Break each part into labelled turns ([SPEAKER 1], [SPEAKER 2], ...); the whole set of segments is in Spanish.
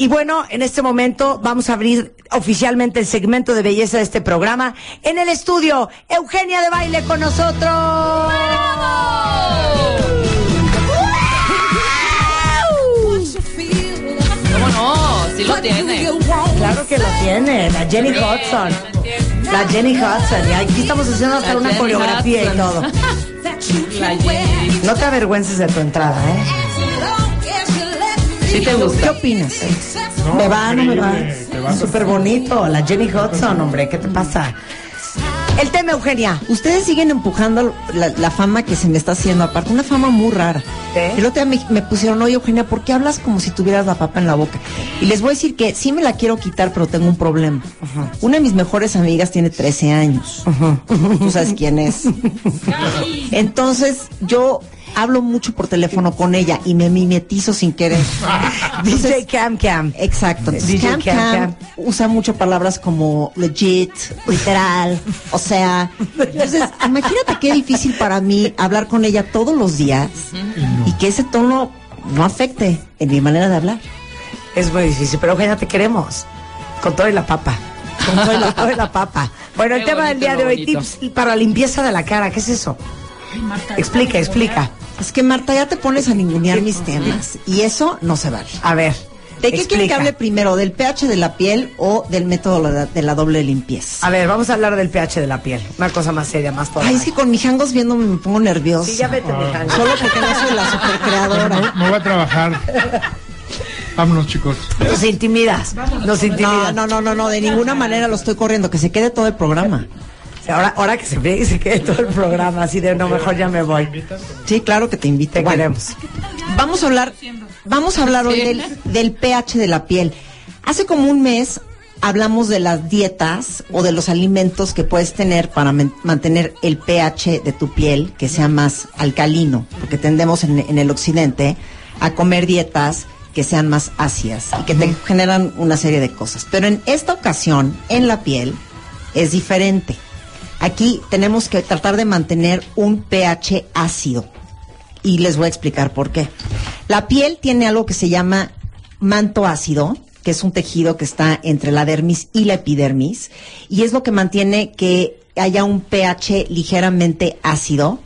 [SPEAKER 1] Y bueno, en este momento vamos a abrir oficialmente el segmento de belleza de este programa. En el estudio, Eugenia de Baile con nosotros.
[SPEAKER 2] ¿Cómo no? Sí lo tiene.
[SPEAKER 1] Claro que lo tiene, la Jenny Hudson. La Jenny Hudson. Y aquí estamos haciendo hasta
[SPEAKER 2] La
[SPEAKER 1] una
[SPEAKER 2] Jenny
[SPEAKER 1] coreografía y todo. No te avergüences de tu entrada, ¿eh?
[SPEAKER 2] ¿Sí te
[SPEAKER 1] ¿Qué opinas? ¿Me va, no me va? Súper bonito, la Jenny Hudson, hombre, ¿qué te pasa? El tema, Eugenia.
[SPEAKER 3] Ustedes siguen empujando la, la fama que se me está haciendo, aparte, una fama muy rara. El otro día me, me pusieron, oye, Eugenia, ¿por qué hablas como si tuvieras la papa en la boca? Y les voy a decir que sí me la quiero quitar, pero tengo un problema. Una de mis mejores amigas tiene 13 años. Tú sabes quién es. Entonces, yo hablo mucho por teléfono con ella y me mimetizo sin querer.
[SPEAKER 1] DJ Cam Cam.
[SPEAKER 3] Exacto. Entonces,
[SPEAKER 1] DJ
[SPEAKER 3] Cam
[SPEAKER 1] Cam
[SPEAKER 3] Cam
[SPEAKER 1] Cam.
[SPEAKER 3] usa muchas palabras como legit, literal, o sea, entonces imagínate qué difícil para mí hablar con ella todos los días y que ese tono no afecte en mi manera de hablar.
[SPEAKER 1] Es muy difícil, pero Eugenia, te queremos. Con todo y la papa. Con todo y la, todo y la papa. Bueno, el tema del día de hoy,
[SPEAKER 2] bonito.
[SPEAKER 1] tips para limpieza de la cara. ¿Qué es eso? Explica, explica.
[SPEAKER 3] Es que Marta, ya te pones a ningunear mis temas y eso no se vale.
[SPEAKER 1] A ver.
[SPEAKER 3] ¿De qué quieren que hable primero? ¿Del pH de la piel o del método de la, doble limpieza?
[SPEAKER 1] A ver, vamos a hablar del pH de la piel. Una cosa más seria, más toda.
[SPEAKER 3] Ay, es que con mis jangos viéndome me pongo nerviosa.
[SPEAKER 1] Sí, ya vete, mija.
[SPEAKER 3] Solo porque no soy la supercreadora.
[SPEAKER 4] No, no voy a trabajar. Vámonos, chicos.
[SPEAKER 1] Nos intimidas. Nos
[SPEAKER 3] No,
[SPEAKER 1] intimidas.
[SPEAKER 3] no, no, no, no, de ninguna manera lo estoy corriendo, que se quede todo el programa.
[SPEAKER 1] Ahora, ahora que se ve y se quede todo el programa, así de no, mejor ya me voy.
[SPEAKER 3] Sí, claro que te invito.
[SPEAKER 1] Te
[SPEAKER 3] Bueno,
[SPEAKER 1] queremos.
[SPEAKER 3] Vamos a hablar, vamos a hablar hoy del, del pH de la piel. Hace como un mes hablamos de las dietas o de los alimentos que puedes tener para mantener el pH de tu piel que sea más alcalino, porque tendemos en, en el occidente a comer dietas que sean más ácidas y que te generan una serie de cosas. Pero en esta ocasión, en la piel, es diferente. Aquí tenemos que tratar de mantener un pH ácido y les voy a explicar por qué. La piel tiene algo que se llama manto ácido, que es un tejido que está entre la dermis y la epidermis, y es lo que mantiene que haya un pH ligeramente ácido.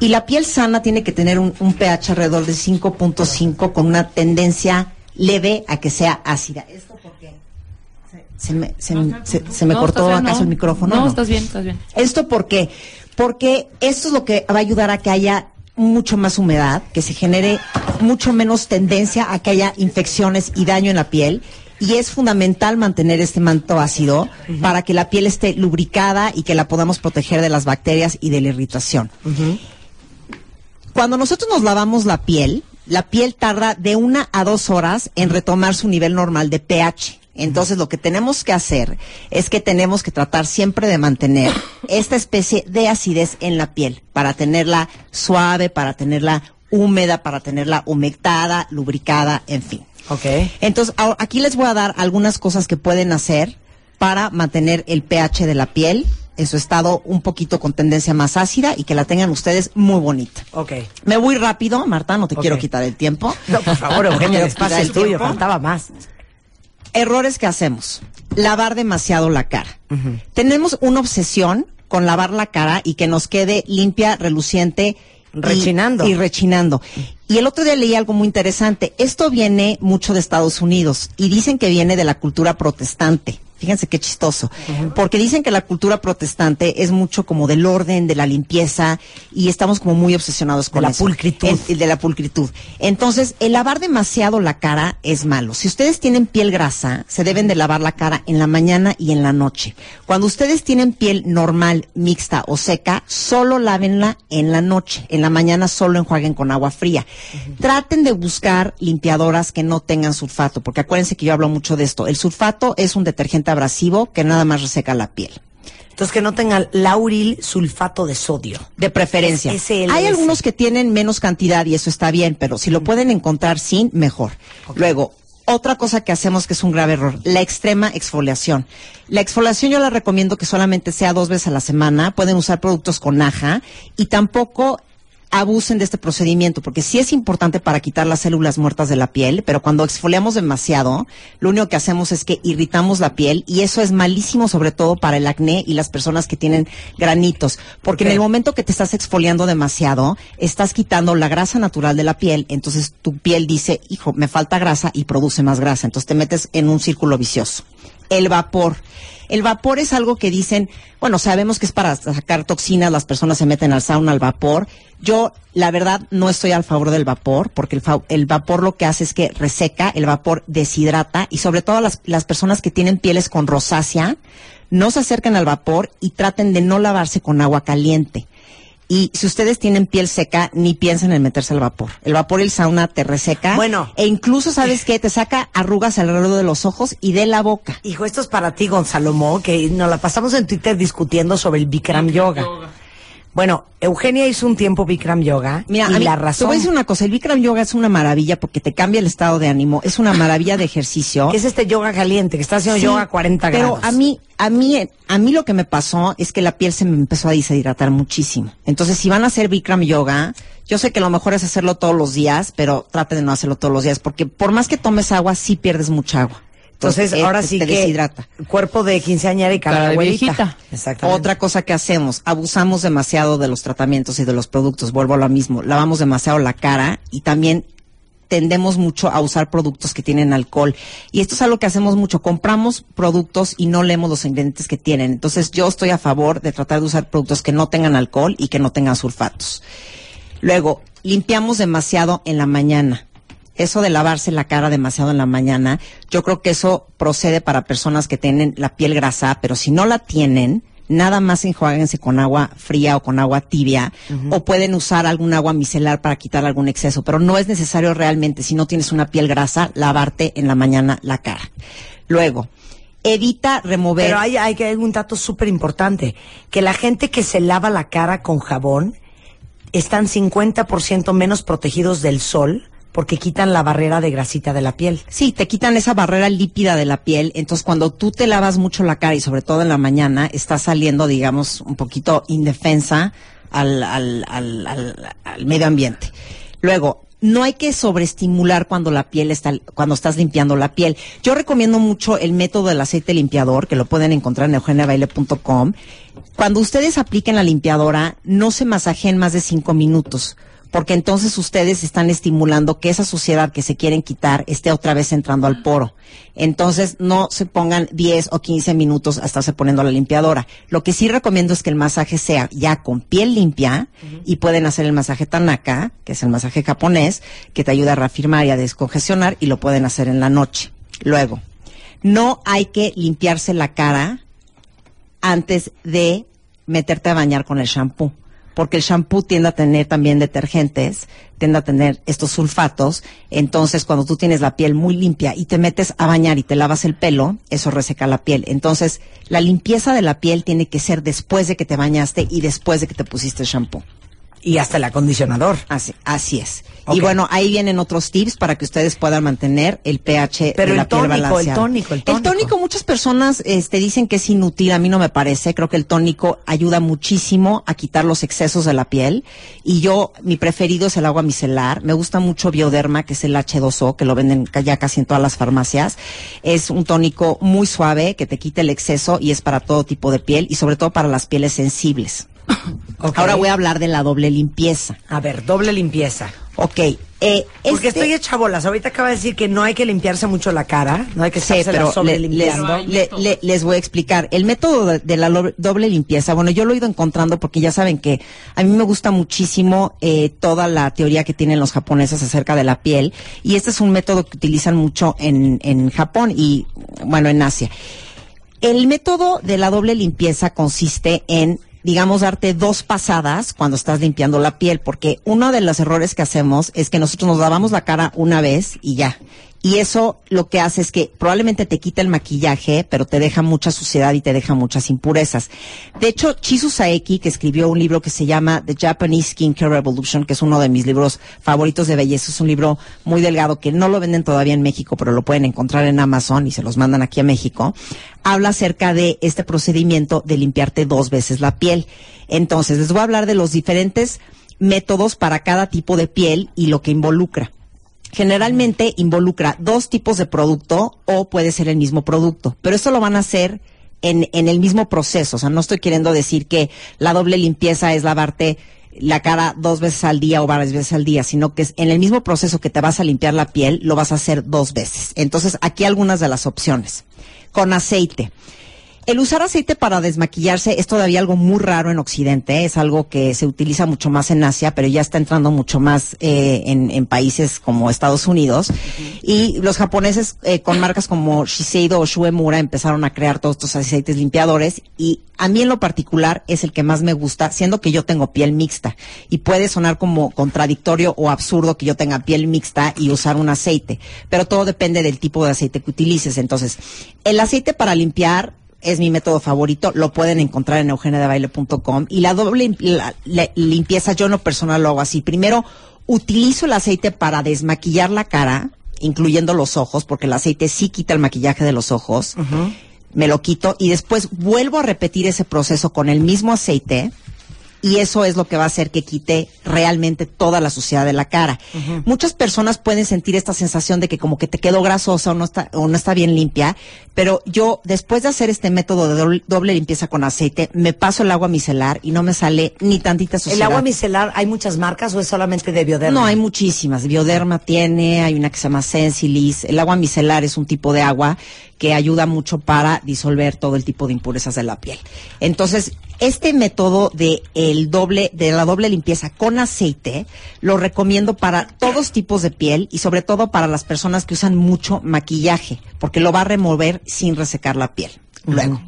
[SPEAKER 3] Y la piel sana tiene que tener un, pH alrededor de 5.5 con una tendencia leve a que sea ácida. ¿Esto por qué? Se, me, se, me- se- se me
[SPEAKER 2] No,
[SPEAKER 3] cortó
[SPEAKER 2] bien,
[SPEAKER 3] acaso
[SPEAKER 2] no.
[SPEAKER 3] el micrófono.
[SPEAKER 2] No, estás bien, estás bien.
[SPEAKER 3] ¿Esto por qué? Porque esto es lo que va a ayudar a que haya mucho más humedad, que se genere mucho menos tendencia a que haya infecciones y daño en la piel. Y es fundamental mantener este manto ácido para que la piel esté lubricada y que la podamos proteger de las bacterias y de la irritación. Cuando nosotros nos lavamos la piel, la piel tarda de una a dos horas en retomar su nivel normal de pH. Entonces lo que tenemos que hacer es que tenemos que tratar siempre de mantener esta especie de acidez en la piel para tenerla suave, para tenerla húmeda, para tenerla humectada, lubricada, en fin.
[SPEAKER 1] Ok.
[SPEAKER 3] Entonces, aquí les voy a dar algunas cosas que pueden hacer para mantener el pH de la piel en su estado un poquito con tendencia más ácida y que la tengan ustedes muy bonita.
[SPEAKER 1] Ok.
[SPEAKER 3] Me voy rápido, Marta, no te quiero quitar el tiempo.
[SPEAKER 1] No, por favor, Eugenia, espacio
[SPEAKER 3] quitar
[SPEAKER 1] el tuyo,
[SPEAKER 3] tiempo.
[SPEAKER 1] faltaba más.
[SPEAKER 3] Errores que hacemos. Lavar demasiado la cara. Tenemos una obsesión con lavar la cara y que nos quede limpia, reluciente. y-
[SPEAKER 1] Rechinando.
[SPEAKER 3] Y, rechinando. Y el otro día leí algo muy interesante. Esto viene mucho de Estados Unidos y dicen que viene de la cultura protestante. Fíjense qué chistoso. Porque dicen que la cultura protestante es mucho como del orden, de la limpieza, y estamos como muy obsesionados con
[SPEAKER 1] la
[SPEAKER 3] eso.
[SPEAKER 1] pulcritud.
[SPEAKER 3] El de la pulcritud. Entonces, el lavar demasiado la cara es malo. Si ustedes tienen piel grasa, se deben de lavar la cara en la mañana y en la noche. Cuando ustedes tienen piel normal, mixta o seca, solo lávenla en la noche. En la mañana solo enjuaguen con agua fría. Traten de buscar limpiadoras que no tengan sulfato, porque acuérdense que yo hablo mucho de esto. El sulfato es un detergente abrasivo que nada más reseca la piel.
[SPEAKER 1] Entonces que no tenga lauril sulfato de sodio.
[SPEAKER 3] De preferencia.
[SPEAKER 1] SLS.
[SPEAKER 3] Hay algunos que tienen menos cantidad y eso está bien, pero si lo pueden encontrar sin, mejor. Luego, otra cosa que hacemos que es un grave error, la extrema exfoliación. La exfoliación yo la recomiendo que solamente sea dos veces a la semana. Pueden usar productos con aja y tampoco abusen de este procedimiento, porque sí es importante para quitar las células muertas de la piel, pero cuando exfoliamos demasiado, lo único que hacemos es que irritamos la piel y eso es malísimo sobre todo para el acné y las personas que tienen granitos, porque en el momento que te estás exfoliando demasiado, estás quitando la grasa natural de la piel, entonces tu piel dice, hijo, me falta grasa y produce más grasa, entonces te metes en un círculo vicioso. El vapor. El vapor es algo que dicen, bueno, sabemos que es para sacar toxinas, las personas se meten al sauna al vapor. Yo, la verdad, no estoy al favor del vapor, porque el, el vapor lo que hace es que reseca, el vapor deshidrata, y sobre todo las, las personas que tienen pieles con rosácea, no se acerquen al vapor y traten de no lavarse con agua caliente. Y si ustedes tienen piel seca, ni piensen en meterse al vapor. El vapor y el sauna te reseca.
[SPEAKER 1] Bueno.
[SPEAKER 3] E incluso, ¿sabes qué? Te saca arrugas alrededor de los ojos y de la boca.
[SPEAKER 1] Hijo, esto es para ti, Gonzalo Mo, que nos la pasamos en Twitter discutiendo sobre el Bikram yoga. Bueno, Eugenia hizo un tiempo Bikram yoga
[SPEAKER 3] Mira,
[SPEAKER 1] y
[SPEAKER 3] a mí,
[SPEAKER 1] la
[SPEAKER 3] te
[SPEAKER 1] razón
[SPEAKER 3] voy a decir una cosa, el Bikram Yoga es una maravilla porque te cambia el estado de ánimo, es una maravilla de ejercicio.
[SPEAKER 1] es este yoga caliente, que está haciendo
[SPEAKER 3] Sí,
[SPEAKER 1] yoga a 40
[SPEAKER 3] pero
[SPEAKER 1] grados.
[SPEAKER 3] a mí, a mí, a mí lo que me pasó es que la piel se me empezó a deshidratar muchísimo. Entonces, si van a hacer Bikram Yoga, yo sé que lo mejor es hacerlo todos los días, pero trate de no hacerlo todos los días, porque por más que tomes agua, sí pierdes mucha agua.
[SPEAKER 1] Entonces, ahora sí
[SPEAKER 3] te
[SPEAKER 1] que
[SPEAKER 3] deshidrata.
[SPEAKER 1] cuerpo de quinceañera y cara,
[SPEAKER 2] Cara
[SPEAKER 1] de abuelita.
[SPEAKER 2] viejita.
[SPEAKER 1] Exactamente.
[SPEAKER 3] Otra cosa que hacemos, abusamos demasiado de los tratamientos y de los productos, vuelvo a lo mismo, lavamos demasiado la cara y también tendemos mucho a usar productos que tienen alcohol. Y esto es algo que hacemos mucho, compramos productos y no leemos los ingredientes que tienen. Entonces yo estoy a favor de tratar de usar productos que no tengan alcohol y que no tengan sulfatos. Luego, limpiamos demasiado en la mañana. Eso de lavarse la cara demasiado en la mañana, yo creo que eso procede para personas que tienen la piel grasa, pero si no la tienen, nada más enjuáguense con agua fría o con agua tibia, o pueden usar algún agua micelar para quitar algún exceso, pero no es necesario realmente, si no tienes una piel grasa, lavarte en la mañana la cara. Luego, evita remover.
[SPEAKER 1] Pero hay, hay, hay un dato súper importante, que la gente que se lava la cara con jabón están 50% menos protegidos del sol porque quitan la barrera de grasita de la piel.
[SPEAKER 3] Sí, te quitan esa barrera lípida de la piel. Entonces, cuando tú te lavas mucho la cara y sobre todo en la mañana, estás saliendo, digamos, un poquito indefensa al, al, al, al, medio ambiente. Luego, no hay que sobreestimular cuando la piel está, cuando estás limpiando la piel. Yo recomiendo mucho el método del aceite limpiador, que lo pueden encontrar en eugeniabaile.com. Cuando ustedes apliquen la limpiadora, no se masajen más de cinco minutos porque entonces ustedes están estimulando que esa suciedad que se quieren quitar esté otra vez entrando al poro. Entonces no se pongan 10 o 15 minutos a estarse poniendo la limpiadora. Lo que sí recomiendo es que el masaje sea ya con piel limpia y pueden hacer el masaje Tanaka, que es el masaje japonés, que te ayuda a reafirmar y a descongestionar y lo pueden hacer en la noche. Luego, no hay que limpiarse la cara antes de meterte a bañar con el shampoo porque el shampoo tiende a tener también detergentes, tiende a tener estos sulfatos, entonces cuando tú tienes la piel muy limpia y te metes a bañar y te lavas el pelo, eso reseca la piel. Entonces, la limpieza de la piel tiene que ser después de que te bañaste y después de que te pusiste el shampoo.
[SPEAKER 1] Y hasta el acondicionador.
[SPEAKER 3] Así, así es. Y bueno, ahí vienen otros tips para que ustedes puedan mantener el pH
[SPEAKER 1] Pero
[SPEAKER 3] de
[SPEAKER 1] el
[SPEAKER 3] la piel
[SPEAKER 1] tónico, el
[SPEAKER 3] balanceado.
[SPEAKER 1] tónico, el tónico.
[SPEAKER 3] muchas personas este, dicen que es inútil, a mí no me parece. Creo que el tónico ayuda muchísimo a quitar los excesos de la piel. Y yo, mi preferido es el agua micelar. Me gusta mucho Bioderma, que es el H2O, que lo venden ya casi en todas las farmacias. Es un tónico muy suave que te quita el exceso y es para todo tipo de piel y sobre todo para las pieles sensibles. Ahora voy a hablar de la doble limpieza.
[SPEAKER 1] A ver, doble limpieza.
[SPEAKER 3] Ok. Eh,
[SPEAKER 1] Porque
[SPEAKER 3] este-
[SPEAKER 1] estoy hecha bolas. Ahorita acaba de decir que no hay que limpiarse mucho la cara, no hay que
[SPEAKER 3] Sí,
[SPEAKER 1] estarse
[SPEAKER 3] pero
[SPEAKER 1] sobre
[SPEAKER 3] le- les,
[SPEAKER 1] limpiando.
[SPEAKER 3] le- le- les voy a explicar. El método de, de la doble limpieza, bueno, yo lo he ido encontrando porque ya saben que a mí me gusta muchísimo eh, toda la teoría que tienen los japoneses acerca de la piel y este es un método que utilizan mucho en, en Japón y, bueno, en Asia. El método de la doble limpieza consiste en, digamos, darte dos pasadas cuando estás limpiando la piel, porque uno de los errores que hacemos es que nosotros nos lavamos la cara una vez y ya. Y eso lo que hace es que probablemente te quita el maquillaje, pero te deja mucha suciedad y te deja muchas impurezas. De hecho, Chisu Saeki, que escribió un libro que se llama The Japanese Skincare Revolution, que es uno de mis libros favoritos de belleza, es un libro muy delgado que no lo venden todavía en México, pero lo pueden encontrar en Amazon y se los mandan aquí a México. Habla acerca de este procedimiento de limpiarte dos veces la piel. Entonces, les voy a hablar de los diferentes métodos para cada tipo de piel y lo que involucra generalmente involucra dos tipos de producto o puede ser el mismo producto, pero esto lo van a hacer en, en el mismo proceso. O sea, no estoy queriendo decir que la doble limpieza es lavarte la cara dos veces al día o varias veces al día, sino que es en el mismo proceso que te vas a limpiar la piel, lo vas a hacer dos veces. Entonces, aquí algunas de las opciones. Con aceite. El usar aceite para desmaquillarse es todavía algo muy raro en Occidente, es algo que se utiliza mucho más en Asia, pero ya está entrando mucho más eh, en, en países como Estados Unidos. Y los japoneses eh, con marcas como Shiseido o Shuemura empezaron a crear todos estos aceites limpiadores y a mí en lo particular es el que más me gusta, siendo que yo tengo piel mixta. Y puede sonar como contradictorio o absurdo que yo tenga piel mixta y usar un aceite, pero todo depende del tipo de aceite que utilices. Entonces, el aceite para limpiar es mi método favorito, lo pueden encontrar en eugeniadebaile.com. Y la doble la- limpieza, yo en lo personal lo hago así. Primero, utilizo el aceite para desmaquillar la cara, incluyendo los ojos, porque el aceite sí quita el maquillaje de los ojos. Me lo quito y después vuelvo a repetir ese proceso con el mismo aceite. Y eso es lo que va a hacer que quite realmente toda la suciedad de la cara. Muchas personas pueden sentir esta sensación de que como que te quedó grasosa o no está, o no está bien limpia, pero yo después de hacer este método de doble, doble limpieza con aceite, me paso el agua micelar y no me sale ni tantita suciedad.
[SPEAKER 1] ¿El agua micelar hay muchas marcas o es solamente de bioderma?
[SPEAKER 3] No, hay muchísimas. Bioderma tiene, hay una que se llama Sensilis. El agua micelar es un tipo de agua que ayuda mucho para disolver todo el tipo de impurezas de la piel. Entonces, este método de el doble, de la doble limpieza con aceite, lo recomiendo para todos tipos de piel y sobre todo para las personas que usan mucho maquillaje, porque lo va a remover sin resecar la piel. Luego,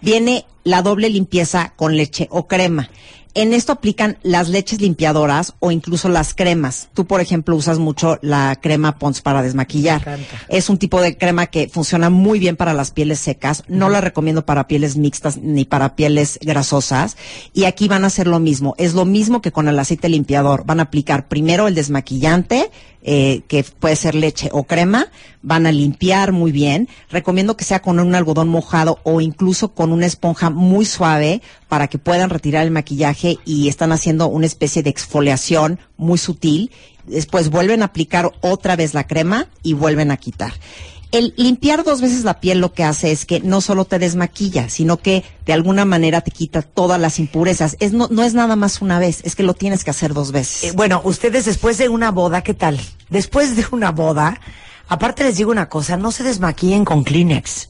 [SPEAKER 3] viene la doble limpieza con leche o crema. En esto aplican las leches limpiadoras o incluso las cremas. Tú, por ejemplo, usas mucho la crema Pons para desmaquillar.
[SPEAKER 1] Me encanta.
[SPEAKER 3] Es un tipo de crema que funciona muy bien para las pieles secas. No la recomiendo para pieles mixtas ni para pieles grasosas. Y aquí van a hacer lo mismo. Es lo mismo que con el aceite limpiador. Van a aplicar primero el desmaquillante, eh, que puede ser leche o crema. Van a limpiar muy bien. Recomiendo que sea con un algodón mojado o incluso con una esponja muy suave para que puedan retirar el maquillaje y están haciendo una especie de exfoliación muy sutil. Después vuelven a aplicar otra vez la crema y vuelven a quitar. El limpiar dos veces la piel lo que hace es que no solo te desmaquilla, sino que de alguna manera te quita todas las impurezas. Es, no, no es nada más una vez, es que lo tienes que hacer dos veces.
[SPEAKER 1] Eh, bueno, ustedes después de una boda, ¿qué tal? Después de una boda, aparte les digo una cosa, no se desmaquillen con Kleenex.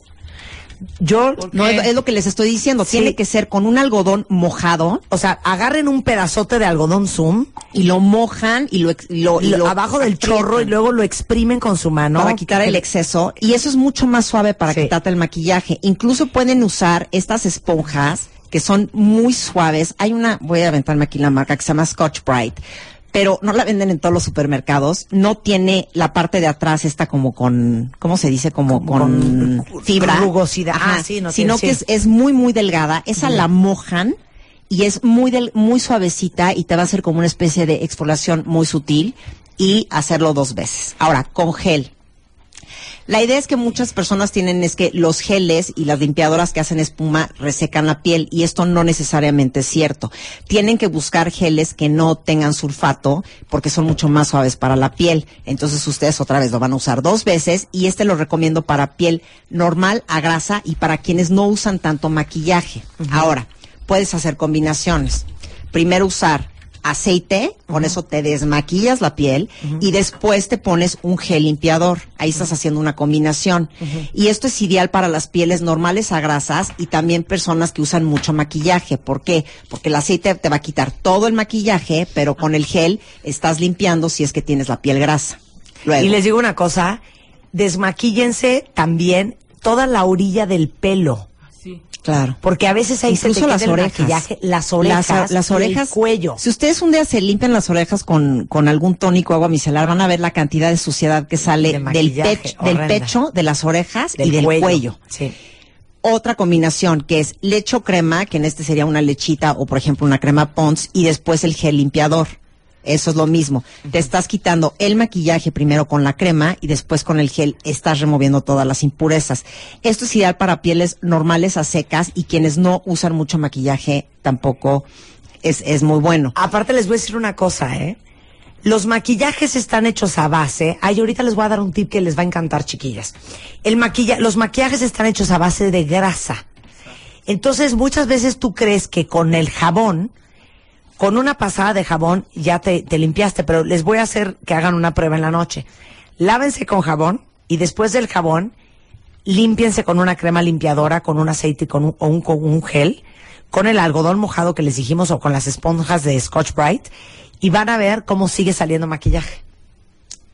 [SPEAKER 1] Yo,
[SPEAKER 3] no, es, es lo que les estoy diciendo.
[SPEAKER 1] Sí.
[SPEAKER 3] Tiene que ser con un algodón mojado
[SPEAKER 1] o sea, agarren un pedazote de algodón zoom
[SPEAKER 3] y lo mojan y lo, lo- y lo
[SPEAKER 1] abajo del
[SPEAKER 3] aprietan
[SPEAKER 1] chorro y luego lo exprimen con su mano.
[SPEAKER 3] para quitar el exceso. Y eso es mucho más suave para
[SPEAKER 1] Sí.
[SPEAKER 3] quitarte el maquillaje. Incluso pueden usar estas esponjas que son muy suaves. Hay una, voy a aventarme aquí la marca que se llama Scotch Bright. Pero no la venden en todos los supermercados. No tiene la parte de atrás esta como con, ¿cómo se dice? Como, con,
[SPEAKER 1] con
[SPEAKER 3] fibra.
[SPEAKER 1] rugosidad. Ah, sí, no
[SPEAKER 3] Sino
[SPEAKER 1] tiene-
[SPEAKER 3] que
[SPEAKER 1] sí.
[SPEAKER 3] es, es muy, muy delgada. Esa la mojan y es muy del, muy suavecita y te va a hacer como una especie de exfoliación muy sutil y hacerlo dos veces. Ahora, con gel. La idea es que muchas personas tienen es que los geles y las limpiadoras que hacen espuma resecan la piel y esto no necesariamente es cierto. Tienen que buscar geles que no tengan sulfato porque son mucho más suaves para la piel. Entonces ustedes otra vez lo van a usar dos veces y este lo recomiendo para piel normal a grasa y para quienes no usan tanto maquillaje. Ahora, puedes hacer combinaciones. Primero usar aceite, con eso te desmaquillas la piel y después te pones un gel limpiador. Ahí estás haciendo una combinación. Y esto es ideal para las pieles normales a grasas y también personas que usan mucho maquillaje. ¿Por qué? Porque el aceite te va a quitar todo el maquillaje, pero con el gel estás limpiando si es que tienes la piel grasa. Luego,
[SPEAKER 1] Y les digo una cosa, desmaquíllense también toda la orilla del pelo.
[SPEAKER 2] Sí.
[SPEAKER 3] Claro.
[SPEAKER 1] Porque a veces ahí se te
[SPEAKER 3] Incluso
[SPEAKER 1] queda
[SPEAKER 3] las
[SPEAKER 1] el
[SPEAKER 3] orejas.
[SPEAKER 1] maquillaje, las orejas,
[SPEAKER 3] las,
[SPEAKER 1] y
[SPEAKER 3] orejas,
[SPEAKER 1] el cuello.
[SPEAKER 3] Si ustedes un día se limpian las orejas con, con algún tónico agua micelar, van a ver la cantidad de suciedad que sale
[SPEAKER 1] De
[SPEAKER 3] del, pecho, del pecho, de las orejas y del cuello.
[SPEAKER 1] Sí.
[SPEAKER 3] Otra combinación que es leche o crema, que en este sería una lechita o por ejemplo una crema Pond's y después el gel limpiador. Eso es lo mismo. Te estás quitando el maquillaje primero con la crema y después con el gel estás removiendo todas las impurezas. Esto es ideal para pieles normales a secas y quienes no usan mucho maquillaje tampoco es, es muy bueno.
[SPEAKER 1] Aparte les voy a decir una cosa, ¿eh? Los maquillajes están hechos a base. Ay, ahorita les voy a dar un tip que les va a encantar, chiquillas. El maquilla, los maquillajes están hechos a base de grasa. Entonces, muchas veces tú crees que con el jabón, con una pasada de jabón, ya te, te limpiaste, pero les voy a hacer que hagan una prueba en la noche. Lávense con jabón y después del jabón, límpiense con una crema limpiadora, con un aceite con o un, con un gel, con el algodón mojado que les dijimos o con las esponjas de Scotch Brite y van a ver cómo sigue saliendo maquillaje.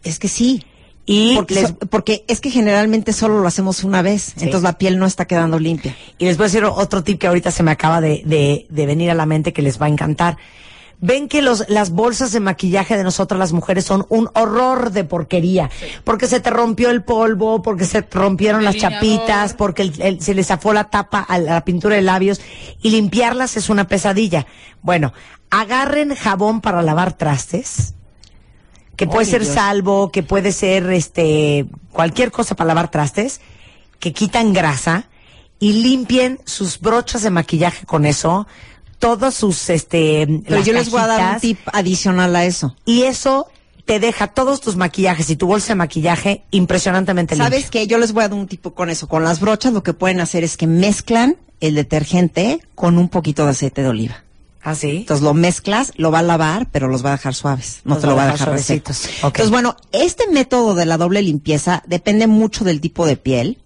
[SPEAKER 3] Es que sí.
[SPEAKER 1] Y
[SPEAKER 3] Porque,
[SPEAKER 1] les,
[SPEAKER 3] so- porque es que generalmente solo lo hacemos una vez, entonces la piel no está quedando limpia.
[SPEAKER 1] y les voy a decir otro tip que ahorita se me acaba de, de, de venir a la mente que les va a encantar. Ven que los, las bolsas de maquillaje de nosotras las mujeres son un horror de porquería. Porque se te rompió el polvo, porque se te rompieron las chapitas, porque el- el- se le zafó la tapa a la pintura de labios. Y limpiarlas es una pesadilla. Bueno, agarren jabón para lavar trastes. Que puede
[SPEAKER 3] Ay,
[SPEAKER 1] ser
[SPEAKER 3] Dios.
[SPEAKER 1] salvo, que puede ser este cualquier cosa para lavar trastes, que quitan grasa y limpien sus brochas de maquillaje con eso, todos sus este
[SPEAKER 3] Pero
[SPEAKER 1] las
[SPEAKER 3] yo les voy a dar un tip adicional a eso.
[SPEAKER 1] y eso te deja todos tus maquillajes y tu bolsa de maquillaje impresionantemente
[SPEAKER 3] ¿Sabes
[SPEAKER 1] limpio.
[SPEAKER 3] qué? Yo les voy a dar un tipo con eso. Con las brochas lo que pueden hacer es que mezclan el detergente con un poquito de aceite de oliva.
[SPEAKER 1] ¿Ah, sí?
[SPEAKER 3] Entonces lo mezclas, lo va a lavar, pero los va a dejar suaves. No
[SPEAKER 1] Los
[SPEAKER 3] te lo
[SPEAKER 1] va a dejar
[SPEAKER 3] dejar. Entonces, bueno, este método de la doble limpieza depende mucho del tipo de piel.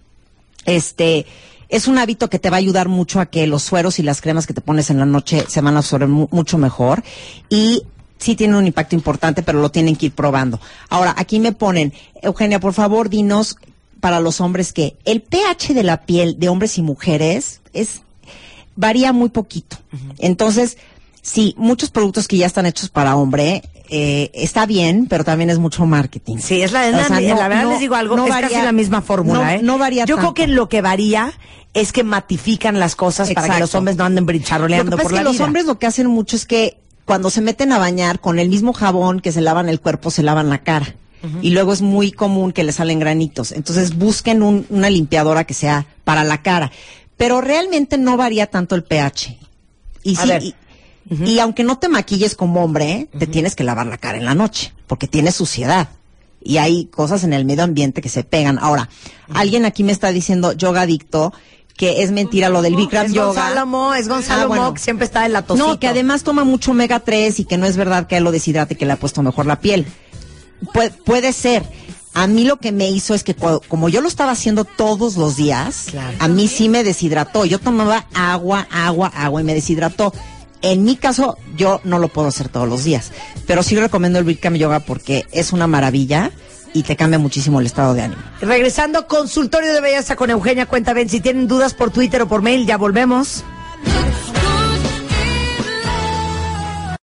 [SPEAKER 3] Este es un hábito que te va a ayudar mucho a que los sueros y las cremas que te pones en la noche se van a absorber mu- mucho mejor. Y sí tiene un impacto importante, pero lo tienen que ir probando. Ahora, aquí me ponen, Eugenia, por favor, dinos para los hombres que el pH de la piel de hombres y mujeres es varía muy poquito. Entonces, sí, muchos productos que ya están hechos para hombre eh, está bien, pero también es mucho marketing.
[SPEAKER 1] Sí, es la,
[SPEAKER 3] O
[SPEAKER 1] la-
[SPEAKER 3] sea,
[SPEAKER 1] la
[SPEAKER 3] no-
[SPEAKER 1] verdad
[SPEAKER 3] no-
[SPEAKER 1] les digo algo,
[SPEAKER 3] no
[SPEAKER 1] es
[SPEAKER 3] varía-
[SPEAKER 1] casi la misma fórmula,
[SPEAKER 3] no-
[SPEAKER 1] ¿eh?
[SPEAKER 3] no varía
[SPEAKER 1] Yo creo que lo que varía es que matifican las cosas para que los hombres no anden
[SPEAKER 3] Lo
[SPEAKER 1] bricharoleando
[SPEAKER 3] que pasa
[SPEAKER 1] por
[SPEAKER 3] es
[SPEAKER 1] la
[SPEAKER 3] que los hombres lo que hacen mucho es que cuando se meten a bañar con el mismo jabón que se lavan el cuerpo, se lavan la cara. Y luego es muy común que le salen granitos. Entonces busquen un- una limpiadora que sea para la cara. Pero realmente no varía tanto el pH. Y sí, y, y aunque no te maquilles como hombre, te tienes que lavar la cara en la noche, porque tienes suciedad. Y hay cosas en el medio ambiente que se pegan. Ahora, alguien aquí me está diciendo yoga adicto, que es mentira lo del Bikram
[SPEAKER 1] es
[SPEAKER 3] yoga.
[SPEAKER 1] Gonzalo Mo, es Gonzalo
[SPEAKER 3] Ah, bueno.
[SPEAKER 1] Mo, que siempre está en la tosita.
[SPEAKER 3] No, que además toma mucho omega 3 y que no es verdad que él lo deshidrate y que le ha puesto mejor la piel. Puede, puede ser. A mí lo que me hizo es que como yo lo estaba haciendo todos los días,
[SPEAKER 1] Claro.
[SPEAKER 3] a mí sí me deshidrató. Yo tomaba agua, agua, agua y me deshidrató. En mi caso, yo no lo puedo hacer todos los días, pero sí recomiendo el Bikram Yoga porque es una maravilla y te cambia muchísimo el estado de ánimo.
[SPEAKER 1] Regresando, consultorio de belleza con Eugenia Cuenta. Ven, si tienen dudas por Twitter o por mail, ya volvemos.